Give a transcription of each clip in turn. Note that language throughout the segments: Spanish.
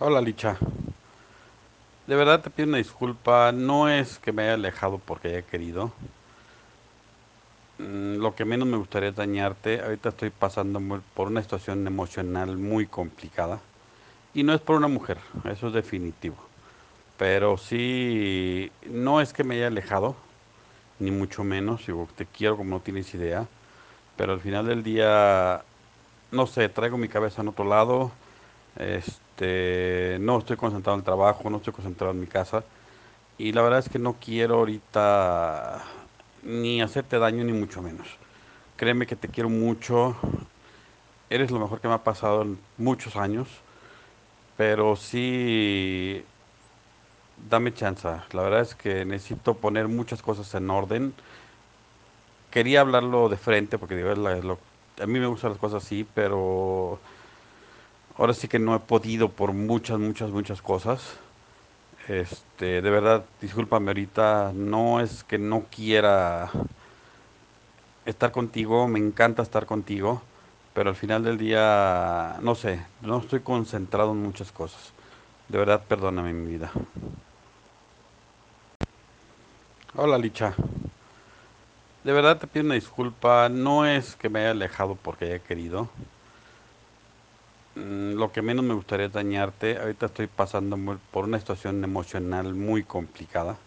Hola Licha, de verdad te pido una disculpa, no es que me haya alejado porque haya querido, Mm, lo que menos me gustaría es dañarte, ahorita estoy pasando por una situación emocional muy complicada. Y no es por una mujer, eso es definitivo, pero sí, no es que me haya alejado, ni mucho menos, te quiero como no tienes idea, pero al final del día, no sé, traigo mi cabeza en otro lado, este, no estoy concentrado en el trabajo, no estoy concentrado en mi casa. Y la verdad es que no quiero ahorita ni hacerte daño ni mucho menos. Créeme que te quiero mucho. Eres lo mejor que me ha pasado en muchos años. Pero sí, dame chance. La verdad es que necesito poner muchas cosas en orden. Quería hablarlo de frente porque digo, es a mí me gustan las cosas así, pero ahora sí que no he podido por muchas, muchas, muchas cosas. Este, de verdad, discúlpame ahorita, no es que no quiera estar contigo, me encanta estar contigo, pero al final del día, no sé, no estoy concentrado en muchas cosas. De verdad, perdóname mi vida. Hola Licha, de verdad te pido una disculpa, no es que me haya alejado porque haya querido. Mm, Lo que menos me gustaría es dañarte, ahorita estoy pasando por una situación emocional muy complicada.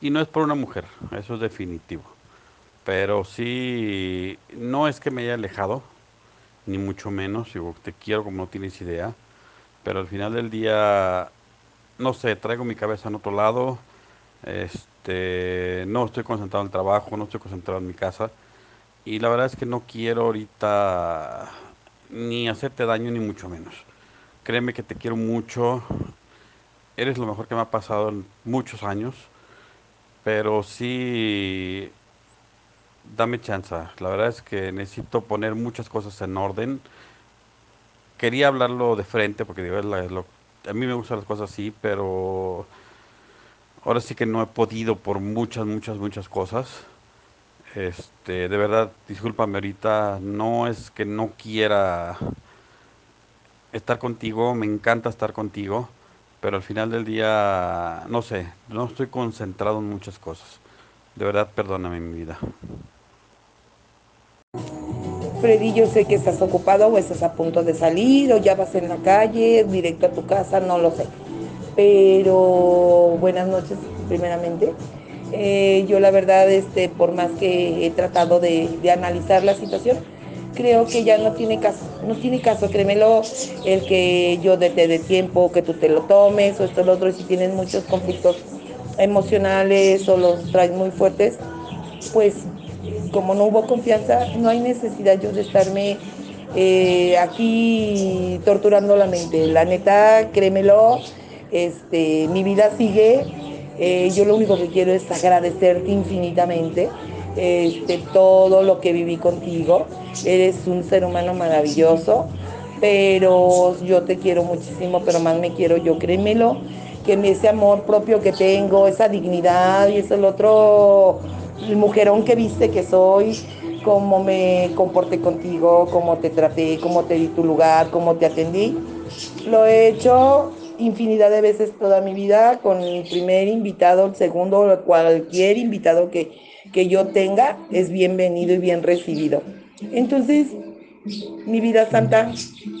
Y no es por una mujer, eso es definitivo. Pero sí, no es que me haya alejado, ni mucho menos, digo, te quiero como no tienes idea, pero al final del día, no sé, traigo mi cabeza en otro lado, este, no estoy concentrado en el trabajo, no estoy concentrado en mi casa, y la verdad es que no quiero ahorita ni hacerte daño ni mucho menos. Créeme que te quiero mucho, eres lo mejor que me ha pasado en muchos años, pero sí, dame chance. La verdad es que necesito poner muchas cosas en orden. Quería hablarlo de frente porque a mí me gustan las cosas así, pero ahora sí que no he podido por muchas, muchas, muchas cosas. Este, de verdad, discúlpame ahorita, no es que no quiera estar contigo, me encanta estar contigo, pero al final del día, no sé, no estoy concentrado en muchas cosas. De verdad, perdóname mi vida. Freddy, yo sé que estás ocupado o estás a punto de salir o ya vas en la calle, directo a tu casa, no lo sé. Pero buenas noches, primeramente. Eh, yo la verdad, este, por más que he tratado de, analizar la situación, creo que ya no tiene caso, no tiene caso, créemelo, el que yo te dé tiempo, que tú te lo tomes o esto, lo otro, y si tienes muchos conflictos emocionales o los traes muy fuertes, pues como no hubo confianza, no hay necesidad yo de estarme eh, aquí torturando la mente. La neta, créemelo, este, mi vida sigue. Eh, yo lo único que quiero es agradecerte infinitamente este, todo lo que viví contigo. Eres un ser humano maravilloso, pero yo te quiero muchísimo, pero más me quiero yo, créemelo, que ese amor propio que tengo, esa dignidad y eso el otro el mujerón que viste que soy, cómo me comporté contigo, cómo te traté, cómo te di tu lugar, cómo te atendí. Lo he hecho infinidad de veces toda mi vida con el primer invitado, el segundo, cualquier invitado que, que yo tenga es bienvenido y bien recibido. Entonces, mi vida santa,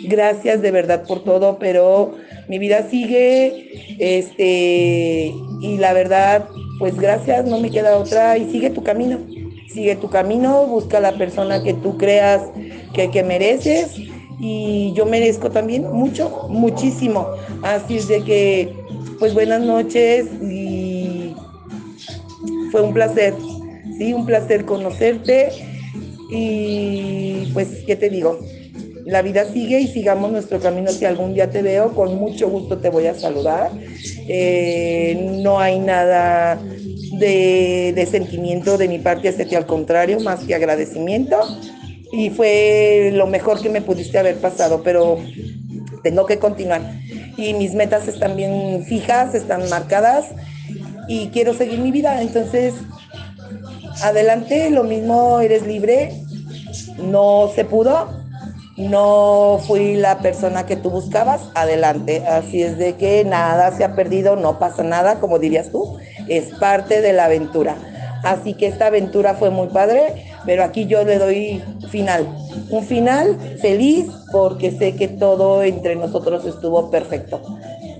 gracias de verdad por todo, pero mi vida sigue, este, y la verdad, pues gracias, no me queda otra, y sigue tu camino, sigue tu camino, busca la persona que tú creas que, que mereces, y yo merezco también mucho, muchísimo, así es de que, pues buenas noches, y fue un placer, sí, un placer conocerte, y pues, ¿qué te digo? La vida sigue y sigamos nuestro camino. Si algún día te veo, con mucho gusto te voy a saludar. Eh, no hay nada de, de, sentimiento de mi parte hacia ti, al contrario, más que agradecimiento. Y fue lo mejor que me pudiste haber pasado, pero tengo que continuar. Y mis metas están bien fijas, están marcadas y quiero seguir mi vida. Entonces, adelante, lo mismo, eres libre. No se pudo, no fui la persona que tú buscabas, adelante. Así es de que nada se ha perdido, no pasa nada, como dirías tú, es parte de la aventura. Así que esta aventura fue muy padre, pero aquí yo le doy final. Un final feliz porque sé que todo entre nosotros estuvo perfecto.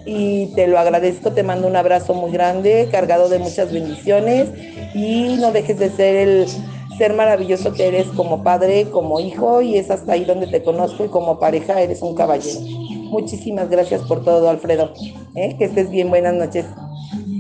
Y te lo agradezco, te mando un abrazo muy grande, cargado de muchas bendiciones y no dejes de ser el ser maravilloso que eres como padre, como hijo y es hasta ahí donde te conozco y como pareja eres un caballero. Muchísimas gracias por todo, Alfredo. ¿eh? Que estés bien, buenas noches.